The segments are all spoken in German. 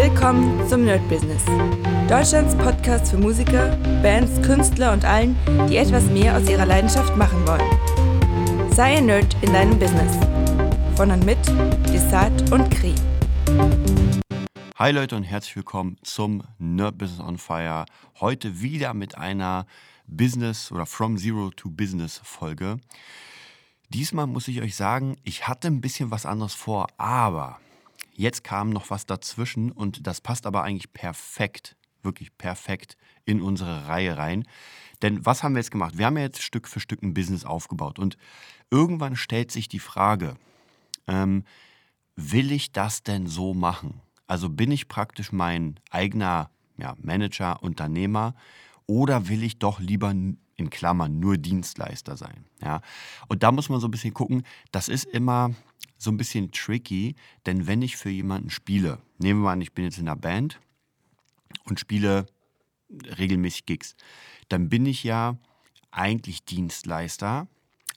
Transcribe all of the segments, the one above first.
Willkommen zum Nerd Business. Deutschlands Podcast für Musiker, Bands, Künstler und allen, die etwas mehr aus ihrer Leidenschaft machen wollen. Sei ein Nerd in deinem Business. Von und mit Desart und Kri. Hi Leute und herzlich willkommen zum Nerd Business on Fire. Heute wieder mit einer Business oder From Zero to Business Folge. Diesmal muss ich euch sagen, ich hatte ein bisschen was anderes vor, aber jetzt kam noch was dazwischen und das passt aber eigentlich perfekt, wirklich perfekt in unsere Reihe rein. Denn was haben wir jetzt gemacht? Wir haben ja jetzt Stück für Stück ein Business aufgebaut und irgendwann stellt sich die Frage, ähm, will ich das denn so machen? Also bin ich praktisch mein eigener ja, Manager, Unternehmer oder will ich doch lieber in Klammern nur Dienstleister sein. Ja? Und da muss man so ein bisschen gucken, das ist immer so ein bisschen tricky, denn wenn ich für jemanden spiele, nehmen wir mal an, ich bin jetzt in einer Band und spiele regelmäßig Gigs, dann bin ich ja eigentlich Dienstleister,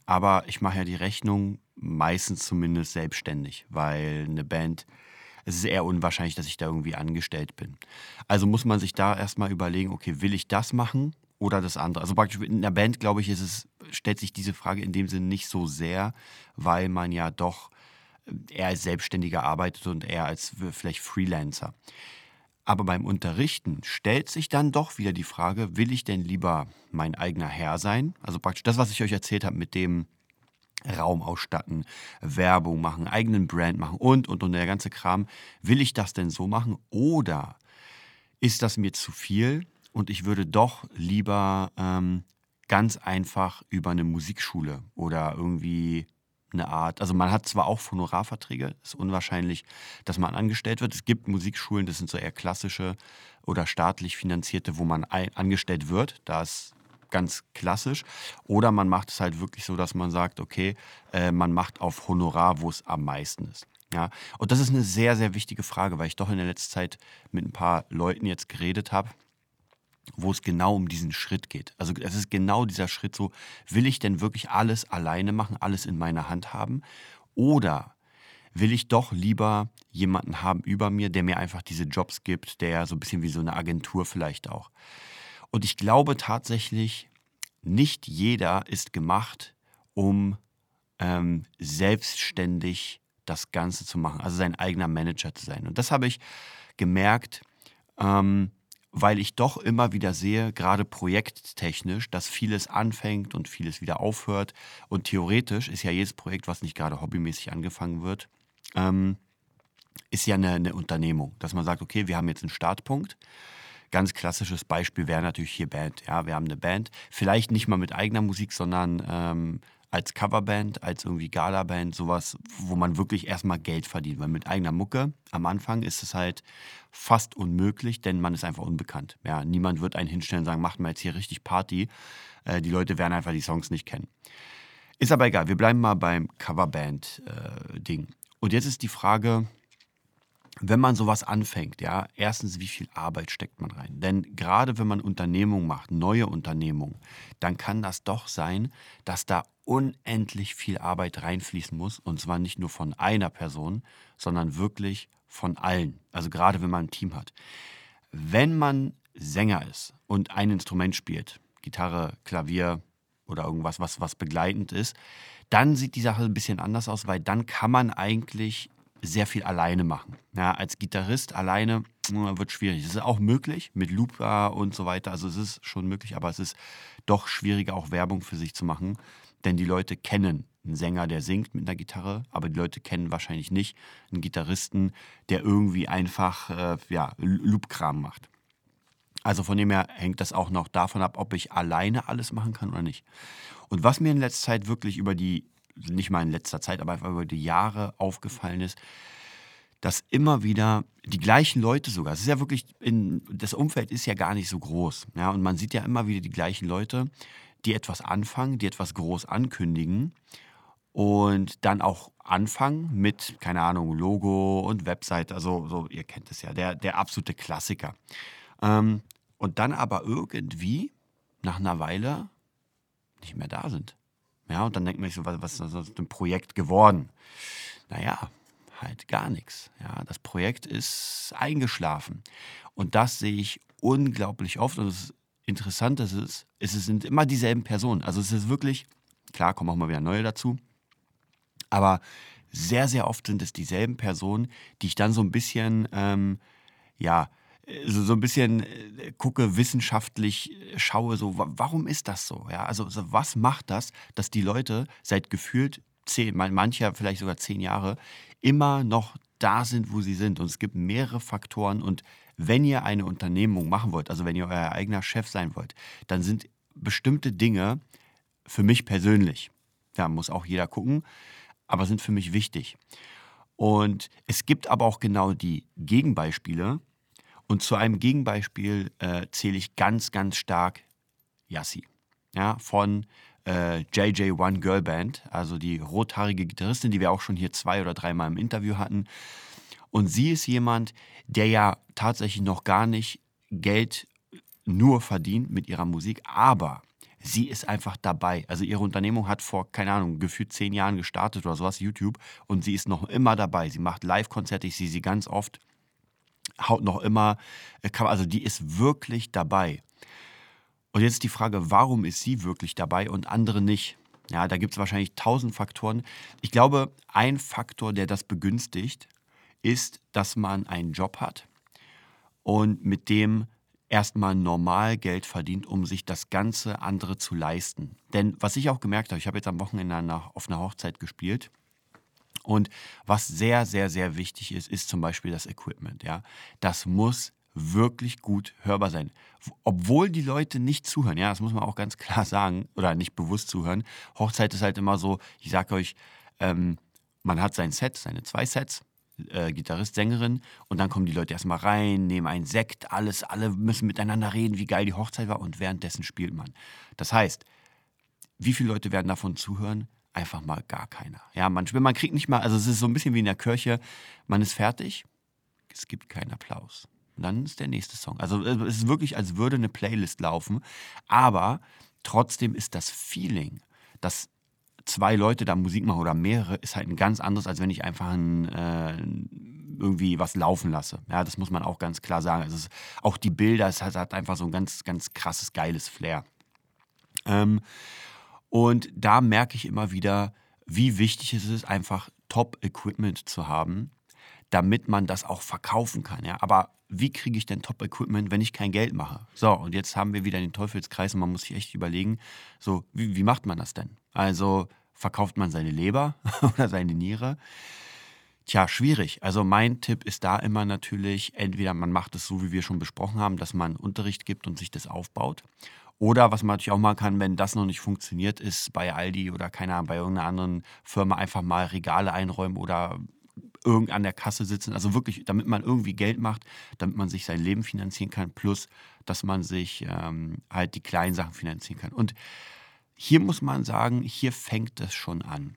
aber ich mache ja die Rechnung meistens zumindest selbstständig, weil eine Band, es ist eher unwahrscheinlich, dass ich da irgendwie angestellt bin. Also muss man sich da erstmal überlegen, okay, will ich das machen oder das andere. Also praktisch in der Band, glaube ich, ist es, stellt sich diese Frage in dem Sinne nicht so sehr, weil man ja doch eher als Selbstständiger arbeitet und eher als vielleicht Freelancer. Aber beim Unterrichten stellt sich dann doch wieder die Frage, will ich denn lieber mein eigener Herr sein? Also praktisch das, was ich euch erzählt habe mit dem Raum ausstatten, Werbung machen, eigenen Brand machen und, und, und der ganze Kram. Will ich das denn so machen? Oder ist das mir zu viel? und ich würde doch lieber ähm, ganz einfach über eine Musikschule oder irgendwie eine Art, also man hat zwar auch Honorarverträge, ist unwahrscheinlich, dass man angestellt wird. Es gibt Musikschulen, das sind so eher klassische oder staatlich finanzierte, wo man angestellt wird. Da ist ganz klassisch. Oder man macht es halt wirklich so, dass man sagt, okay, äh, man macht auf Honorar, wo es am meisten ist. Ja, und das ist eine sehr, sehr wichtige Frage, weil ich doch in der letzten Zeit mit ein paar Leuten jetzt geredet habe wo es genau um diesen Schritt geht. Also es ist genau dieser Schritt so, will ich denn wirklich alles alleine machen, alles in meiner Hand haben? Oder will ich doch lieber jemanden haben über mir, der mir einfach diese Jobs gibt, der so ein bisschen wie so eine Agentur vielleicht auch. Und ich glaube tatsächlich, nicht jeder ist gemacht, um ähm, selbstständig das Ganze zu machen, also sein eigener Manager zu sein. Und das habe ich gemerkt, ähm, weil ich doch immer wieder sehe, gerade projekttechnisch, dass vieles anfängt und vieles wieder aufhört. Und theoretisch ist ja jedes Projekt, was nicht gerade hobbymäßig angefangen wird, ähm, ist ja eine, eine, Unternehmung. Dass man sagt, okay, wir haben jetzt einen Startpunkt. Ganz klassisches Beispiel wäre natürlich hier Band. Ja, wir haben eine Band, vielleicht nicht mal mit eigener Musik, sondern ähm, als Coverband, als irgendwie Galaband, sowas, wo man wirklich erstmal Geld verdient. Weil mit eigener Mucke am Anfang ist es halt fast unmöglich, denn man ist einfach unbekannt. Ja, niemand wird einen hinstellen und sagen, macht mal jetzt hier richtig Party. Äh, die Leute werden einfach die Songs nicht kennen. Ist aber egal, wir bleiben mal beim Coverband-Ding. Äh, und jetzt ist die Frage, wenn man sowas anfängt, ja, erstens, wie viel Arbeit steckt man rein? Denn gerade wenn man Unternehmungen macht, neue Unternehmungen, dann kann das doch sein, dass da unendlich viel Arbeit reinfließen muss. Und zwar nicht nur von einer Person, sondern wirklich von allen. Also gerade wenn man ein Team hat. Wenn man Sänger ist und ein Instrument spielt, Gitarre, Klavier oder irgendwas, was, was begleitend ist, dann sieht die Sache ein bisschen anders aus, weil dann kann man eigentlich sehr viel alleine machen. Ja, als Gitarrist alleine hm, wird schwierig. Es ist auch möglich mit Looper und so weiter. Also es ist schon möglich, aber es ist doch schwieriger, auch Werbung für sich zu machen. Denn die Leute kennen einen Sänger, der singt mit einer Gitarre, aber die Leute kennen wahrscheinlich nicht einen Gitarristen, der irgendwie einfach äh, ja, Loopkram macht. Also von dem her hängt das auch noch davon ab, ob ich alleine alles machen kann oder nicht. Und was mir in letzter Zeit wirklich über die nicht mal in letzter Zeit, aber über die Jahre aufgefallen ist, dass immer wieder die gleichen Leute sogar, es ist ja wirklich, in, das Umfeld ist ja gar nicht so groß, ja, und man sieht ja immer wieder die gleichen Leute, die etwas anfangen, die etwas groß ankündigen und dann auch anfangen mit, keine Ahnung, Logo und Website, also so, ihr kennt es ja, der, der absolute Klassiker. Ähm, und dann aber irgendwie nach einer Weile nicht mehr da sind. Ja, und dann denkt man sich so, was, was ist aus dem Projekt geworden? Naja, halt gar nichts. Ja, das Projekt ist eingeschlafen. Und das sehe ich unglaublich oft. Und das Interessante ist, es sind immer dieselben Personen. Also es ist wirklich, klar, kommen auch mal wieder neue dazu. Aber sehr, sehr oft sind es dieselben Personen, die ich dann so ein bisschen, ähm, ja, so, so ein bisschen äh, gucke, wissenschaftlich äh, schaue, so, warum ist das so? Ja, also, also was macht das, dass die Leute seit gefühlt zehn, mancher vielleicht sogar zehn Jahre, immer noch da sind, wo sie sind. Und es gibt mehrere Faktoren. Und wenn ihr eine Unternehmung machen wollt, also wenn ihr euer eigener Chef sein wollt, dann sind bestimmte Dinge für mich persönlich, da muss auch jeder gucken, aber sind für mich wichtig. Und es gibt aber auch genau die Gegenbeispiele. Und zu einem Gegenbeispiel äh, zähle ich ganz, ganz stark Yassi. Ja, von äh, JJ One Girl Band, also die rothaarige Gitarristin, die wir auch schon hier zwei oder dreimal im Interview hatten. Und sie ist jemand, der ja tatsächlich noch gar nicht Geld nur verdient mit ihrer Musik, aber sie ist einfach dabei. Also ihre Unternehmung hat vor, keine Ahnung, gefühlt zehn Jahren gestartet oder sowas, YouTube, und sie ist noch immer dabei. Sie macht Live-Konzerte, ich sehe sie ganz oft, haut noch immer, äh, also die ist wirklich dabei. Und jetzt ist die Frage, warum ist sie wirklich dabei und andere nicht? Ja, da gibt es wahrscheinlich tausend Faktoren. Ich glaube, ein Faktor, der das begünstigt, ist, dass man einen Job hat und mit dem erstmal normal Geld verdient, um sich das ganze andere zu leisten. Denn was ich auch gemerkt habe, ich habe jetzt am Wochenende auf einer Hochzeit gespielt und was sehr, sehr, sehr wichtig ist, ist zum Beispiel das Equipment. Ja, das muss wirklich gut hörbar sein. Obwohl die Leute nicht zuhören, ja, das muss man auch ganz klar sagen, oder nicht bewusst zuhören. Hochzeit ist halt immer so, ich sage euch, ähm, man hat sein Set, seine zwei Sets, äh, Gitarrist, Sängerin, und dann kommen die Leute erstmal rein, nehmen einen Sekt, alles, alle müssen miteinander reden, wie geil die Hochzeit war, und währenddessen spielt man. Das heißt, wie viele Leute werden davon zuhören? Einfach mal gar keiner. Ja, man, man kriegt nicht mal, also es ist so ein bisschen wie in der Kirche, man ist fertig, es gibt keinen Applaus. Und dann ist der nächste Song. Also äh, es ist wirklich, als würde eine Playlist laufen. Aber trotzdem ist das Feeling, dass zwei Leute da Musik machen oder mehrere, ist halt ein ganz anderes, als wenn ich einfach ein, äh, irgendwie was laufen lasse. Ja, das muss man auch ganz klar sagen. Also es, auch die Bilder, es hat, hat, einfach so ein ganz, ganz krasses, geiles Flair. Ähm, und da merke ich immer wieder, wie wichtig es ist, einfach Top-Equipment zu haben, damit man das auch verkaufen kann. Ja? Aber wie kriege ich denn Top-Equipment, wenn ich kein Geld mache? So, und jetzt haben wir wieder den Teufelskreis und man muss sich echt überlegen, so, wie, wie macht man das denn? Also, verkauft man seine Leber oder seine Niere? Tja, schwierig. Also mein Tipp ist da immer natürlich, entweder man macht es so, wie wir schon besprochen haben, dass man Unterricht gibt und sich das aufbaut. Oder was man natürlich auch machen kann, wenn das noch nicht funktioniert, ist bei Aldi oder keine Ahnung, bei irgendeiner anderen Firma einfach mal Regale einräumen oder irgend an der Kasse sitzen. Also wirklich, damit man irgendwie Geld macht, damit man sich sein Leben finanzieren kann, plus dass man sich ähm, halt die kleinen Sachen finanzieren kann. Und hier muss man sagen, hier fängt es schon an.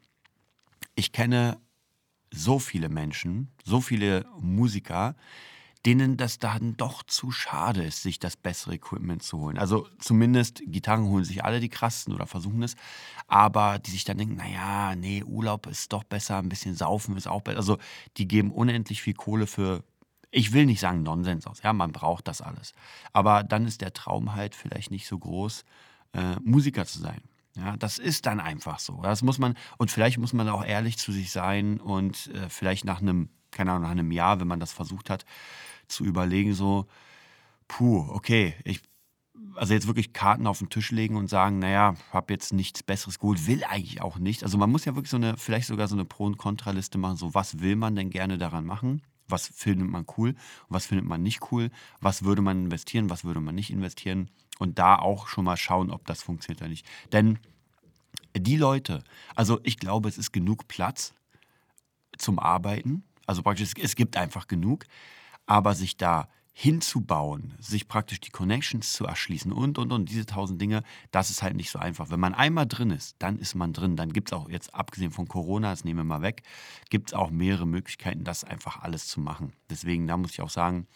Ich kenne so viele Menschen, so viele Musiker, denen das dann doch zu schade ist, sich das bessere Equipment zu holen. Also zumindest Gitarren holen sich alle die krassesten oder versuchen es, aber die sich dann denken, naja, nee, Urlaub ist doch besser, ein bisschen saufen ist auch besser. Also die geben unendlich viel Kohle für, ich will nicht sagen Nonsens aus, ja, man braucht das alles. Aber dann ist der Traum halt vielleicht nicht so groß, äh, Musiker zu sein. Ja, das ist dann einfach so. Das muss man, und vielleicht muss man auch ehrlich zu sich sein und äh, vielleicht nach einem, keine Ahnung, nach einem Jahr, wenn man das versucht hat, zu überlegen, so, puh, okay, ich, also jetzt wirklich Karten auf den Tisch legen und sagen, naja, habe jetzt nichts Besseres geholt, will eigentlich auch nicht. Also man muss ja wirklich so eine, vielleicht sogar so eine Pro- und Kontraliste machen, so was will man denn gerne daran machen? Was findet man cool was findet man nicht cool? Was würde man investieren, was würde man nicht investieren? Und da auch schon mal schauen, ob das funktioniert oder nicht. Denn die Leute, also ich glaube, es ist genug Platz zum Arbeiten. Also praktisch, es gibt einfach genug. Aber sich da hinzubauen, sich praktisch die Connections zu erschließen und, und, und, diese tausend Dinge, das ist halt nicht so einfach. Wenn man einmal drin ist, dann ist man drin. Dann gibt es auch jetzt, abgesehen von Corona, das nehmen wir mal weg, gibt es auch mehrere Möglichkeiten, das einfach alles zu machen. Deswegen, da muss ich auch sagen,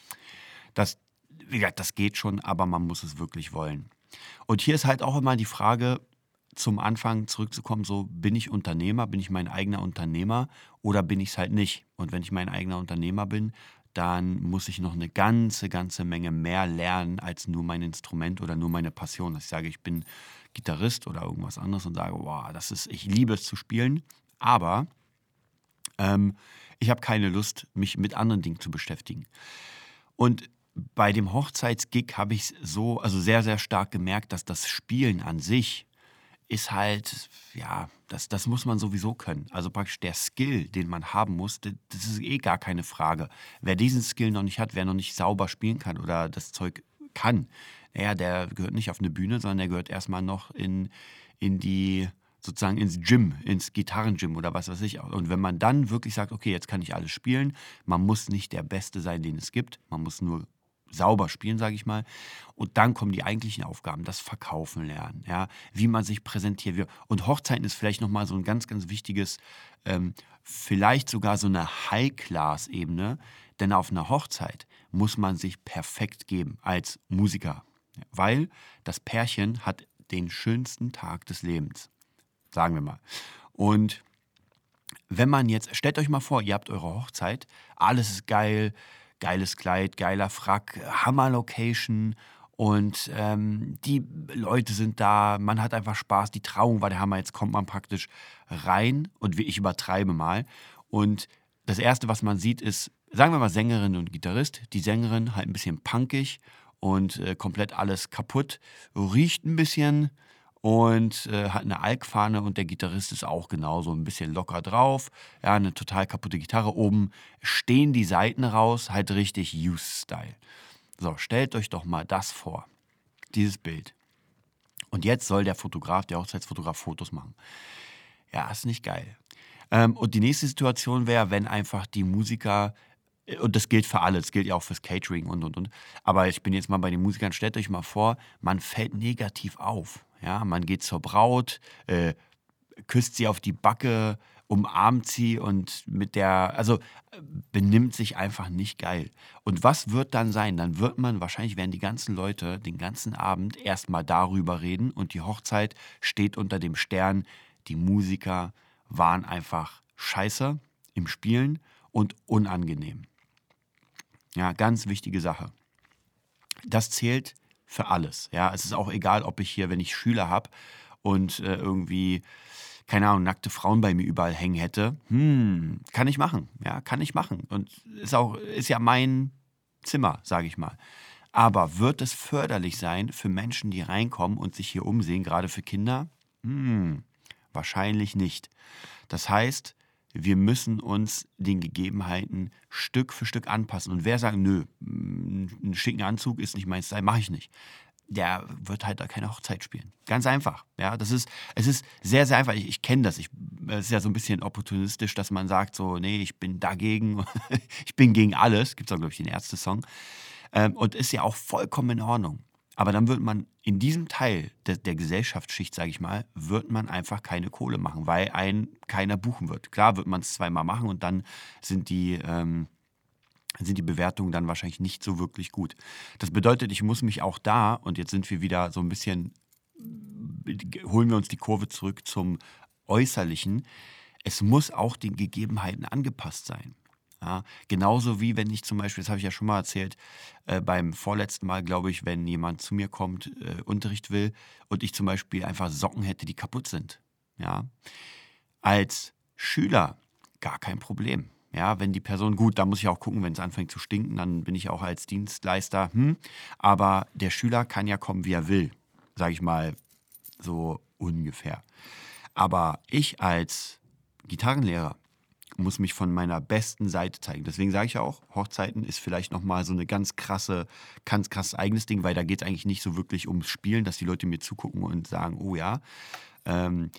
das, wie gesagt, das geht schon, aber man muss es wirklich wollen. Und hier ist halt auch immer die Frage, zum Anfang zurückzukommen, so bin ich Unternehmer, bin ich mein eigener Unternehmer oder bin ich es halt nicht? Und wenn ich mein eigener Unternehmer bin, dann muss ich noch eine ganze, ganze Menge mehr lernen als nur mein Instrument oder nur meine Passion. Dass ich sage, ich bin Gitarrist oder irgendwas anderes und sage, wow, das ist, ich liebe es zu spielen, aber ähm, ich habe keine Lust, mich mit anderen Dingen zu beschäftigen. Und bei dem Hochzeitsgig habe ich so, also sehr, sehr stark gemerkt, dass das Spielen an sich ist halt, ja, das, das muss man sowieso können. Also praktisch der Skill, den man haben muss, das ist eh gar keine Frage. Wer diesen Skill noch nicht hat, wer noch nicht sauber spielen kann oder das Zeug kann, naja, der gehört nicht auf eine Bühne, sondern der gehört erstmal noch in, in die, sozusagen ins Gym, ins Gitarrengym oder was weiß ich. Und wenn man dann wirklich sagt, okay, jetzt kann ich alles spielen, man muss nicht der Beste sein, den es gibt, man muss nur sauber spielen, sage ich mal. Und dann kommen die eigentlichen Aufgaben, das Verkaufen lernen, ja, wie man sich präsentiert. Und Hochzeiten ist vielleicht nochmal so ein ganz, ganz wichtiges, ähm, vielleicht sogar so eine High-Class-Ebene, denn auf einer Hochzeit muss man sich perfekt geben als Musiker, weil das Pärchen hat den schönsten Tag des Lebens, sagen wir mal. Und wenn man jetzt, stellt euch mal vor, ihr habt eure Hochzeit, alles ist geil, geiles Kleid, geiler Frack, Hammer-Location. Und ähm, die Leute sind da, man hat einfach Spaß, die Trauung war der Hammer, jetzt kommt man praktisch rein und ich übertreibe mal. Und das Erste, was man sieht, ist, sagen wir mal Sängerin und Gitarrist, die Sängerin halt ein bisschen punkig und äh, komplett alles kaputt, riecht ein bisschen, und äh, hat eine Alkfahne und der Gitarrist ist auch genauso ein bisschen locker drauf. Ja, eine total kaputte Gitarre. Oben stehen die Seiten raus, halt richtig Use-Style. So, stellt euch doch mal das vor, dieses Bild. Und jetzt soll der Fotograf, der Hochzeitsfotograf Fotos machen. Ja, ist nicht geil. Ähm, und die nächste Situation wäre, wenn einfach die Musiker äh, und das gilt für alle, das gilt ja auch fürs Catering und und und. Aber ich bin jetzt mal bei den Musikern, stellt euch mal vor, man fällt negativ auf. Ja, man geht zur Braut, äh, küsst sie auf die Backe, umarmt sie und mit der, also benimmt sich einfach nicht geil. Und was wird dann sein? Dann wird man, wahrscheinlich werden die ganzen Leute den ganzen Abend erstmal darüber reden und die Hochzeit steht unter dem Stern. Die Musiker waren einfach scheiße im Spielen und unangenehm. Ja, ganz wichtige Sache. Das zählt für alles. Ja, es ist auch egal, ob ich hier, wenn ich Schüler habe und äh, irgendwie keine Ahnung, nackte Frauen bei mir überall hängen hätte, hm, kann ich machen, ja, kann ich machen und ist auch ist ja mein Zimmer, sage ich mal. Aber wird es förderlich sein für Menschen, die reinkommen und sich hier umsehen, gerade für Kinder? Hm, wahrscheinlich nicht. Das heißt, wir müssen uns den Gegebenheiten Stück für Stück anpassen. Und wer sagt, nö, ein schicken Anzug ist nicht mein Style, mache ich nicht. Der wird halt da keine Hochzeit spielen. Ganz einfach. Ja, das ist, es ist sehr, sehr einfach. Ich, ich kenne das. Ich, es ist ja so ein bisschen opportunistisch, dass man sagt, so, nee, ich bin dagegen, ich bin gegen alles. Gibt es auch, glaube ich, den Ärzte-Song. Ähm, und ist ja auch vollkommen in Ordnung. Aber dann wird man in diesem Teil der, der Gesellschaftsschicht, sage ich mal, wird man einfach keine Kohle machen, weil ein keiner buchen wird. Klar wird man es zweimal machen und dann sind die, ähm, sind die Bewertungen dann wahrscheinlich nicht so wirklich gut. Das bedeutet, ich muss mich auch da, und jetzt sind wir wieder so ein bisschen, holen wir uns die Kurve zurück zum Äußerlichen, es muss auch den Gegebenheiten angepasst sein. Ja, genauso wie wenn ich zum Beispiel, das habe ich ja schon mal erzählt, äh, beim vorletzten Mal, glaube ich, wenn jemand zu mir kommt, äh, Unterricht will und ich zum Beispiel einfach Socken hätte, die kaputt sind. Ja, als Schüler gar kein Problem. Ja, wenn die Person, gut, da muss ich auch gucken, wenn es anfängt zu stinken, dann bin ich auch als Dienstleister, hm, aber der Schüler kann ja kommen, wie er will, sage ich mal so ungefähr. Aber ich als Gitarrenlehrer, muss mich von meiner besten Seite zeigen. Deswegen sage ich ja auch, Hochzeiten ist vielleicht nochmal so eine ganz krasse, ganz krasses eigenes Ding, weil da geht es eigentlich nicht so wirklich ums Spielen, dass die Leute mir zugucken und sagen, oh ja. Ähm,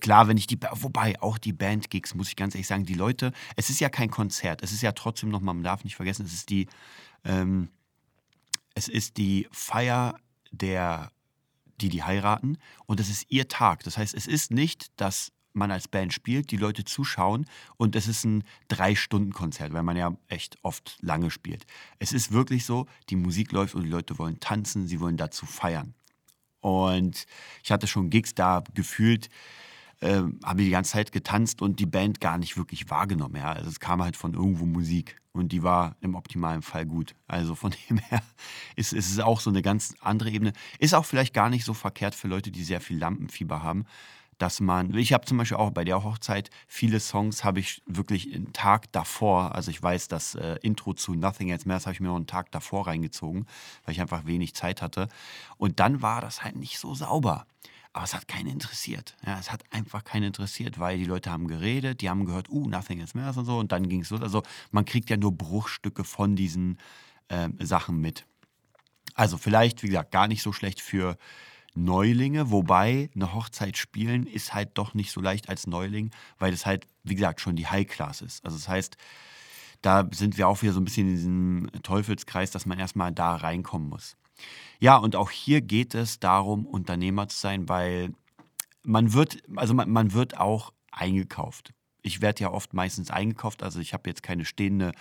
klar, wenn ich die, wobei auch die Bandgigs, muss ich ganz ehrlich sagen, die Leute, es ist ja kein Konzert, es ist ja trotzdem nochmal, man darf nicht vergessen, es ist die, ähm, es ist die Feier der die die heiraten und es ist ihr Tag. Das heißt, es ist nicht das man als Band spielt, die Leute zuschauen und es ist ein Drei-Stunden-Konzert, weil man ja echt oft lange spielt. Es ist wirklich so, die Musik läuft und die Leute wollen tanzen, sie wollen dazu feiern. Und ich hatte schon Gigs da gefühlt, äh, habe die ganze Zeit getanzt und die Band gar nicht wirklich wahrgenommen. Ja. Also es kam halt von irgendwo Musik und die war im optimalen Fall gut. Also von dem her ist, ist es auch so eine ganz andere Ebene. Ist auch vielleicht gar nicht so verkehrt für Leute, die sehr viel Lampenfieber haben, dass man, ich habe zum Beispiel auch bei der Hochzeit viele Songs habe ich wirklich einen Tag davor, also ich weiß, das äh, Intro zu Nothing Else Matters habe ich mir noch einen Tag davor reingezogen, weil ich einfach wenig Zeit hatte. Und dann war das halt nicht so sauber. Aber es hat keinen interessiert. Ja, es hat einfach keinen interessiert, weil die Leute haben geredet, die haben gehört, uh, Nothing Else Matters und so. Und dann ging es los. Also man kriegt ja nur Bruchstücke von diesen äh, Sachen mit. Also vielleicht, wie gesagt, gar nicht so schlecht für Neulinge, wobei eine Hochzeit spielen ist halt doch nicht so leicht als Neuling, weil das halt, wie gesagt, schon die High Class ist. Also das heißt, da sind wir auch wieder so ein bisschen in diesem Teufelskreis, dass man erstmal da reinkommen muss. Ja, und auch hier geht es darum, Unternehmer zu sein, weil man wird, also man, man wird auch eingekauft. Ich werde ja oft meistens eingekauft, also ich habe jetzt keine stehende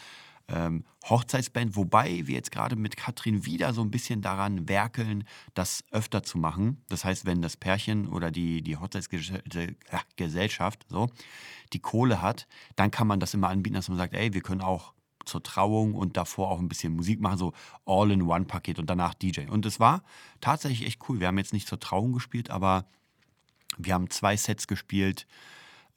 ähm, Hochzeitsband, wobei wir jetzt gerade mit Katrin wieder so ein bisschen daran werkeln, das öfter zu machen. Das heißt, wenn das Pärchen oder die, die Hochzeitsgesellschaft so die Kohle hat, dann kann man das immer anbieten, dass man sagt, ey, wir können auch zur Trauung und davor auch ein bisschen Musik machen, so All-in-One-Paket und danach DJ. Und es war tatsächlich echt cool. Wir haben jetzt nicht zur Trauung gespielt, aber wir haben zwei Sets gespielt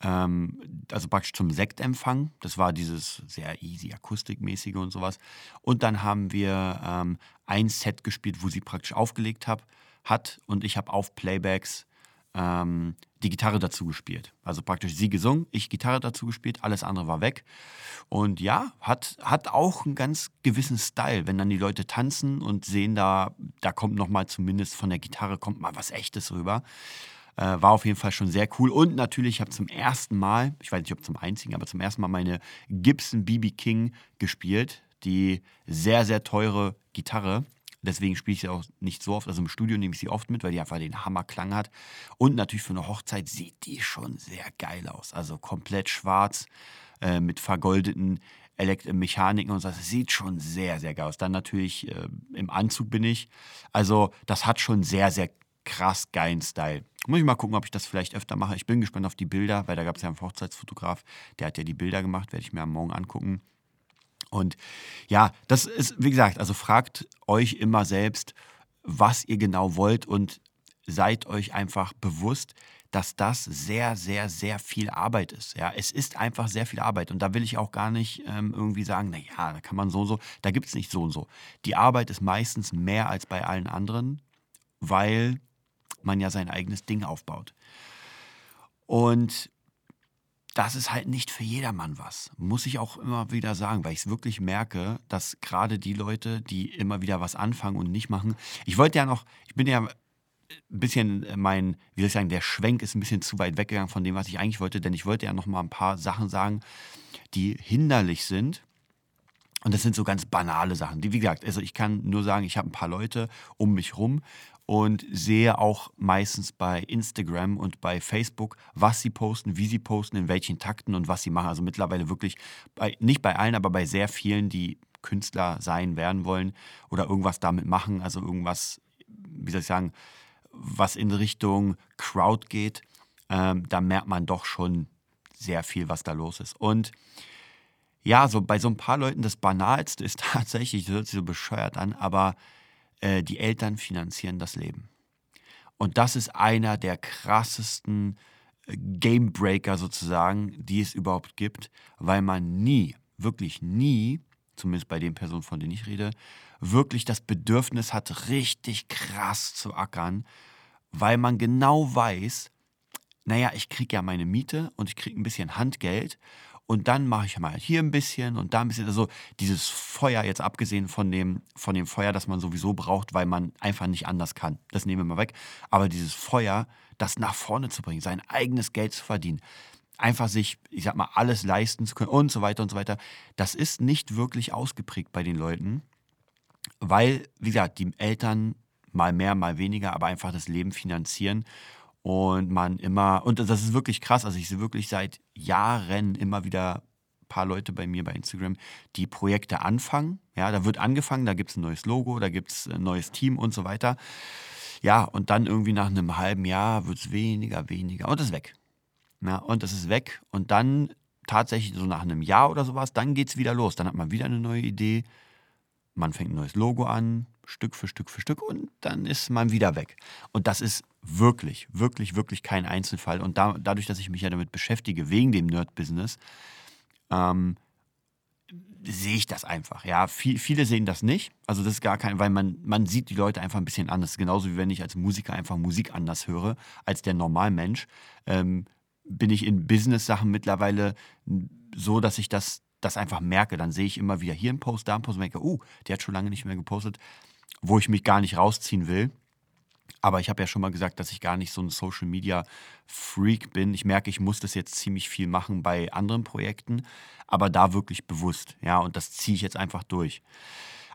also praktisch zum Sektempfang. Das war dieses sehr easy, akustikmäßige und sowas. Und dann haben wir ähm, ein Set gespielt, wo sie praktisch aufgelegt hab, hat und ich habe auf Playbacks ähm, die Gitarre dazu gespielt. Also praktisch sie gesungen, ich Gitarre dazu gespielt, alles andere war weg. Und ja, hat, hat auch einen ganz gewissen Style, wenn dann die Leute tanzen und sehen da, da kommt nochmal zumindest von der Gitarre kommt mal was Echtes rüber. Äh, war auf jeden Fall schon sehr cool. Und natürlich, ich habe zum ersten Mal, ich weiß nicht, ob zum einzigen, aber zum ersten Mal meine Gibson BB King gespielt. Die sehr, sehr teure Gitarre. Deswegen spiele ich sie auch nicht so oft. Also im Studio nehme ich sie oft mit, weil die einfach den Hammerklang hat. Und natürlich für eine Hochzeit sieht die schon sehr geil aus. Also komplett schwarz äh, mit vergoldeten Elekt Mechaniken und so. Das sieht schon sehr, sehr geil aus. Dann natürlich äh, im Anzug bin ich. Also das hat schon sehr, sehr krass geilen Style. Muss ich mal gucken, ob ich das vielleicht öfter mache. Ich bin gespannt auf die Bilder, weil da gab es ja einen Hochzeitsfotograf, der hat ja die Bilder gemacht, werde ich mir am Morgen angucken. Und ja, das ist, wie gesagt, also fragt euch immer selbst, was ihr genau wollt und seid euch einfach bewusst, dass das sehr, sehr, sehr viel Arbeit ist. Ja, es ist einfach sehr viel Arbeit. Und da will ich auch gar nicht ähm, irgendwie sagen, naja, da kann man so und so. Da gibt es nicht so und so. Die Arbeit ist meistens mehr als bei allen anderen, weil man ja sein eigenes Ding aufbaut. Und das ist halt nicht für jedermann was. Muss ich auch immer wieder sagen, weil ich es wirklich merke, dass gerade die Leute, die immer wieder was anfangen und nicht machen. Ich wollte ja noch, ich bin ja ein bisschen mein, wie soll ich sagen, der Schwenk ist ein bisschen zu weit weggegangen von dem, was ich eigentlich wollte, denn ich wollte ja noch mal ein paar Sachen sagen, die hinderlich sind. Und das sind so ganz banale Sachen. Die, wie gesagt, also ich kann nur sagen, ich habe ein paar Leute um mich rum, und sehe auch meistens bei Instagram und bei Facebook, was sie posten, wie sie posten, in welchen Takten und was sie machen. Also mittlerweile wirklich, bei, nicht bei allen, aber bei sehr vielen, die Künstler sein werden wollen oder irgendwas damit machen, also irgendwas, wie soll ich sagen, was in Richtung Crowd geht, ähm, da merkt man doch schon sehr viel, was da los ist. Und ja, so bei so ein paar Leuten das Banalste ist tatsächlich, das hört sich so bescheuert an, aber äh, die Eltern finanzieren das Leben. Und das ist einer der krassesten äh, Gamebreaker sozusagen, die es überhaupt gibt, weil man nie, wirklich nie, zumindest bei den Personen, von denen ich rede, wirklich das Bedürfnis hat, richtig krass zu ackern, weil man genau weiß, naja, ich kriege ja meine Miete und ich kriege ein bisschen Handgeld und dann mache ich mal hier ein bisschen und da ein bisschen. Also dieses Feuer, jetzt abgesehen von dem, von dem Feuer, das man sowieso braucht, weil man einfach nicht anders kann. Das nehmen wir mal weg. Aber dieses Feuer, das nach vorne zu bringen, sein eigenes Geld zu verdienen, einfach sich, ich sag mal, alles leisten zu können und so weiter und so weiter, das ist nicht wirklich ausgeprägt bei den Leuten, weil, wie gesagt, die Eltern mal mehr, mal weniger, aber einfach das Leben finanzieren und man immer, und das ist wirklich krass, also ich sehe wirklich seit Jahren immer wieder ein paar Leute bei mir bei Instagram, die Projekte anfangen. Ja, da wird angefangen, da gibt es ein neues Logo, da gibt es ein neues Team und so weiter. Ja, und dann irgendwie nach einem halben Jahr wird es weniger, weniger und ist weg. Ja, und es ist weg. Und dann tatsächlich so nach einem Jahr oder sowas, dann geht es wieder los. Dann hat man wieder eine neue Idee. Man fängt ein neues Logo an, Stück für Stück für Stück und dann ist man wieder weg. Und das ist wirklich, wirklich, wirklich kein Einzelfall. Und da, dadurch, dass ich mich ja damit beschäftige, wegen dem Nerd-Business, ähm, sehe ich das einfach. Ja, viel, viele sehen das nicht. Also das ist gar kein, weil man, man sieht die Leute einfach ein bisschen anders. Genauso wie wenn ich als Musiker einfach Musik anders höre als der Normalmensch. Ähm, bin ich in Business-Sachen mittlerweile so, dass ich das, das einfach merke. Dann sehe ich immer wieder hier einen Post, da einen Post und merke, uh, der hat schon lange nicht mehr gepostet, wo ich mich gar nicht rausziehen will. Aber ich habe ja schon mal gesagt, dass ich gar nicht so ein Social Media Freak bin. Ich merke, ich muss das jetzt ziemlich viel machen bei anderen Projekten, aber da wirklich bewusst. Ja, und das ziehe ich jetzt einfach durch.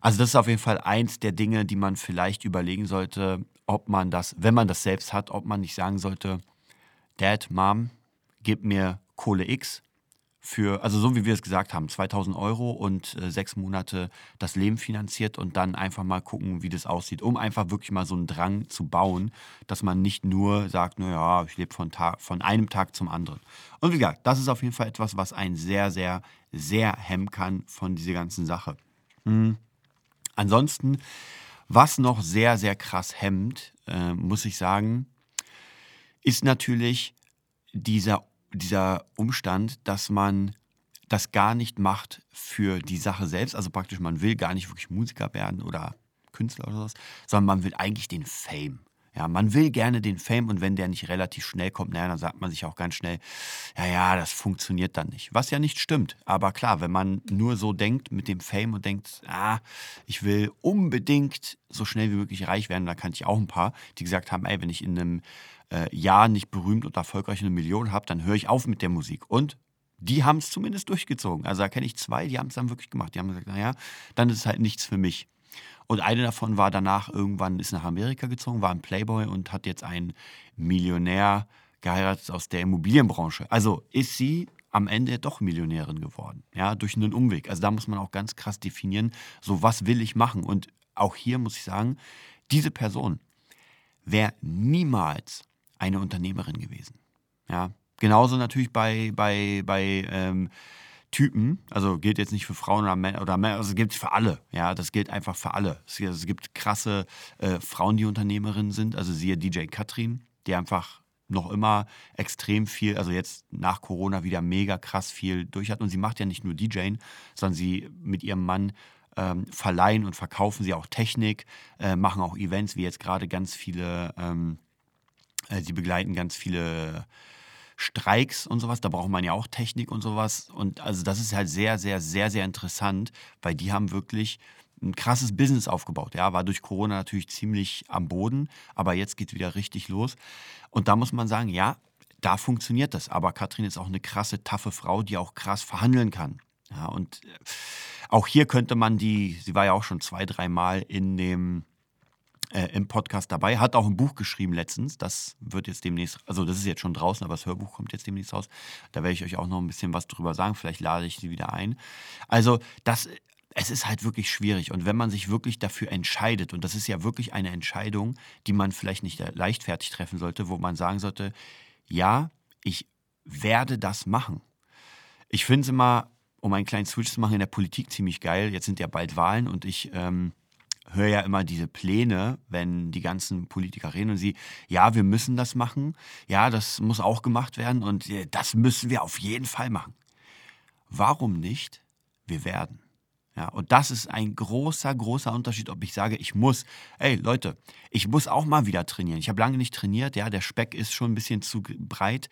Also, das ist auf jeden Fall eins der Dinge, die man vielleicht überlegen sollte, ob man das, wenn man das selbst hat, ob man nicht sagen sollte, Dad, Mom, gib mir Kohle X für, also so wie wir es gesagt haben, 2000 Euro und äh, sechs Monate das Leben finanziert und dann einfach mal gucken, wie das aussieht, um einfach wirklich mal so einen Drang zu bauen, dass man nicht nur sagt, naja, ich lebe von, von einem Tag zum anderen. Und wie gesagt, das ist auf jeden Fall etwas, was einen sehr, sehr, sehr hemmen kann von dieser ganzen Sache. Mhm. Ansonsten, was noch sehr, sehr krass hemmt, äh, muss ich sagen, ist natürlich dieser dieser Umstand, dass man das gar nicht macht für die Sache selbst. Also praktisch, man will gar nicht wirklich Musiker werden oder Künstler oder sowas, sondern man will eigentlich den Fame. Ja, man will gerne den Fame und wenn der nicht relativ schnell kommt, naja, dann sagt man sich auch ganz schnell, ja, ja, das funktioniert dann nicht. Was ja nicht stimmt. Aber klar, wenn man nur so denkt mit dem Fame und denkt, ah, ich will unbedingt so schnell wie möglich reich werden, da kannte ich auch ein paar, die gesagt haben, ey, wenn ich in einem äh, Jahr nicht berühmt und erfolgreich eine Million habe, dann höre ich auf mit der Musik. Und die haben es zumindest durchgezogen. Also da kenne ich zwei, die haben es dann wirklich gemacht. Die haben gesagt, naja, dann ist es halt nichts für mich. Und eine davon war danach irgendwann, ist nach Amerika gezogen, war ein Playboy und hat jetzt einen Millionär geheiratet aus der Immobilienbranche. Also ist sie am Ende doch Millionärin geworden, ja, durch einen Umweg. Also da muss man auch ganz krass definieren, so was will ich machen. Und auch hier muss ich sagen, diese Person wäre niemals eine Unternehmerin gewesen. Ja, genauso natürlich bei, bei, bei ähm, Typen, also gilt jetzt nicht für Frauen oder Männer, oder Männer also gilt für alle. Ja, das gilt einfach für alle. Es, es gibt krasse äh, Frauen, die Unternehmerinnen sind, also siehe DJ Katrin, die einfach noch immer extrem viel, also jetzt nach Corona wieder mega krass viel durch hat. Und sie macht ja nicht nur DJing, sondern sie mit ihrem Mann ähm, verleihen und verkaufen sie auch Technik, äh, machen auch Events, wie jetzt gerade ganz viele ähm, äh, sie begleiten ganz viele Streiks und sowas. Da braucht man ja auch Technik und sowas. Und also das ist halt sehr, sehr, sehr, sehr interessant, weil die haben wirklich ein krasses Business aufgebaut. Ja, war durch Corona natürlich ziemlich am Boden, aber jetzt geht es wieder richtig los. Und da muss man sagen, ja, da funktioniert das. Aber Katrin ist auch eine krasse, taffe Frau, die auch krass verhandeln kann. Ja, und äh, auch hier könnte man die, sie war ja auch schon zwei, dreimal in dem äh, im Podcast dabei, hat auch ein Buch geschrieben letztens. Das wird jetzt demnächst, also das ist jetzt schon draußen, aber das Hörbuch kommt jetzt demnächst raus. Da werde ich euch auch noch ein bisschen was drüber sagen. Vielleicht lade ich sie wieder ein. Also das, es ist halt wirklich schwierig. Und wenn man sich wirklich dafür entscheidet, und das ist ja wirklich eine Entscheidung, die man vielleicht nicht leichtfertig treffen sollte, wo man sagen sollte, ja, ich werde das machen. Ich finde es immer, um einen kleinen Switch zu machen, in der Politik ziemlich geil. Jetzt sind ja bald Wahlen und ich ähm, höre ja immer diese Pläne, wenn die ganzen Politiker reden und sie, ja, wir müssen das machen, ja, das muss auch gemacht werden und äh, das müssen wir auf jeden Fall machen. Warum nicht? Wir werden. Ja, und das ist ein großer, großer Unterschied, ob ich sage, ich muss, ey Leute, ich muss auch mal wieder trainieren. Ich habe lange nicht trainiert, ja, der Speck ist schon ein bisschen zu breit.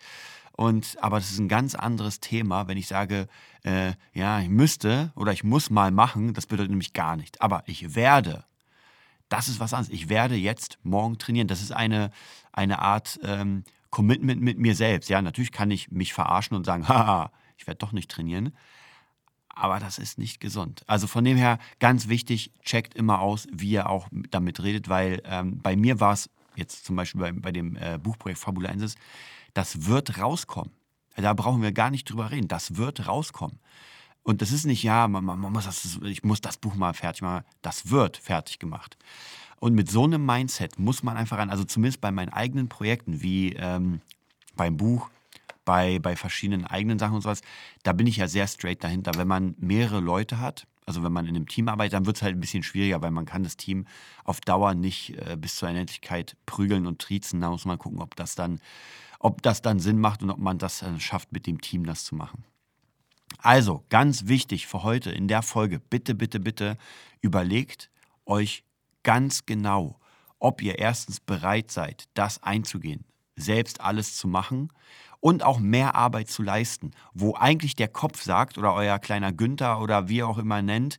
Und, aber das ist ein ganz anderes Thema, wenn ich sage, äh, ja, ich müsste oder ich muss mal machen, das bedeutet nämlich gar nicht. Aber ich werde, das ist was anderes. Ich werde jetzt morgen trainieren. Das ist eine, eine Art ähm, Commitment mit mir selbst. Ja, natürlich kann ich mich verarschen und sagen, haha, ich werde doch nicht trainieren. Aber das ist nicht gesund. Also von dem her ganz wichtig, checkt immer aus, wie ihr auch damit redet, weil ähm, bei mir war es jetzt zum Beispiel bei, bei dem äh, Buchprojekt Fabulensis, das wird rauskommen. Da brauchen wir gar nicht drüber reden. Das wird rauskommen. Und das ist nicht, ja, man, man muss das, ich muss das Buch mal fertig machen. Das wird fertig gemacht. Und mit so einem Mindset muss man einfach ran, also zumindest bei meinen eigenen Projekten, wie ähm, beim Buch, bei, bei verschiedenen eigenen Sachen und sowas, da bin ich ja sehr straight dahinter. Wenn man mehrere Leute hat, also wenn man in einem Team arbeitet, dann wird es halt ein bisschen schwieriger, weil man kann das Team auf Dauer nicht äh, bis zur Unendlichkeit prügeln und triezen. Da muss man gucken, ob das dann, ob das dann Sinn macht und ob man das äh, schafft, mit dem Team das zu machen. Also, ganz wichtig für heute in der Folge, bitte, bitte, bitte überlegt euch ganz genau, ob ihr erstens bereit seid, das einzugehen, selbst alles zu machen und auch mehr Arbeit zu leisten, wo eigentlich der Kopf sagt oder euer kleiner Günther oder wie auch immer nennt,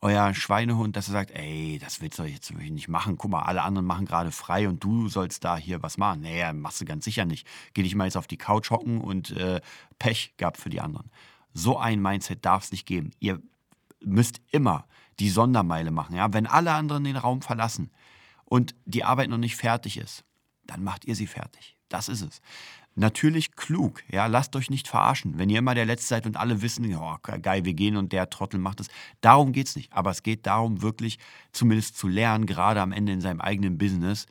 euer Schweinehund, dass er sagt, ey, das willst du jetzt nicht machen. Guck mal, alle anderen machen gerade frei und du sollst da hier was machen. Nee, machst du ganz sicher nicht. Geh dich mal jetzt auf die Couch hocken und äh, Pech gab für die anderen. So ein Mindset darf es nicht geben. Ihr müsst immer die Sondermeile machen. Ja? Wenn alle anderen den Raum verlassen und die Arbeit noch nicht fertig ist, dann macht ihr sie fertig. Das ist es. Natürlich klug, ja, lasst euch nicht verarschen. Wenn ihr immer der Letzte seid und alle wissen, oh, geil, wir gehen und der Trottel macht es. Darum geht es nicht. Aber es geht darum, wirklich zumindest zu lernen, gerade am Ende in seinem eigenen Business.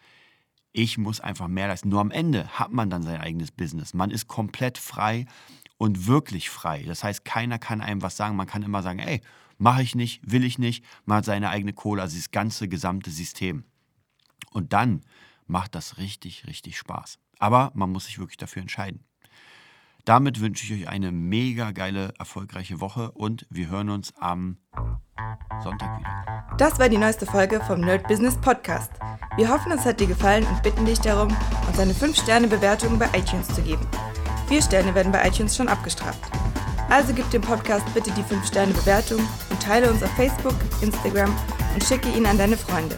Ich muss einfach mehr leisten. Nur am Ende hat man dann sein eigenes Business. Man ist komplett frei und wirklich frei. Das heißt, keiner kann einem was sagen. Man kann immer sagen, ey, mache ich nicht, will ich nicht. Man hat seine eigene Kohle, also das ganze gesamte System. Und dann macht das richtig, richtig Spaß. Aber man muss sich wirklich dafür entscheiden. Damit wünsche ich euch eine mega geile, erfolgreiche Woche und wir hören uns am Sonntag wieder. Das war die neueste Folge vom Nerd Business Podcast. Wir hoffen, es hat dir gefallen und bitten dich darum, uns eine 5-Sterne-Bewertung bei iTunes zu geben. Vier Sterne werden bei iTunes schon abgestraft. Also gib dem Podcast bitte die 5-Sterne-Bewertung und teile uns auf Facebook, Instagram und schicke ihn an deine Freunde.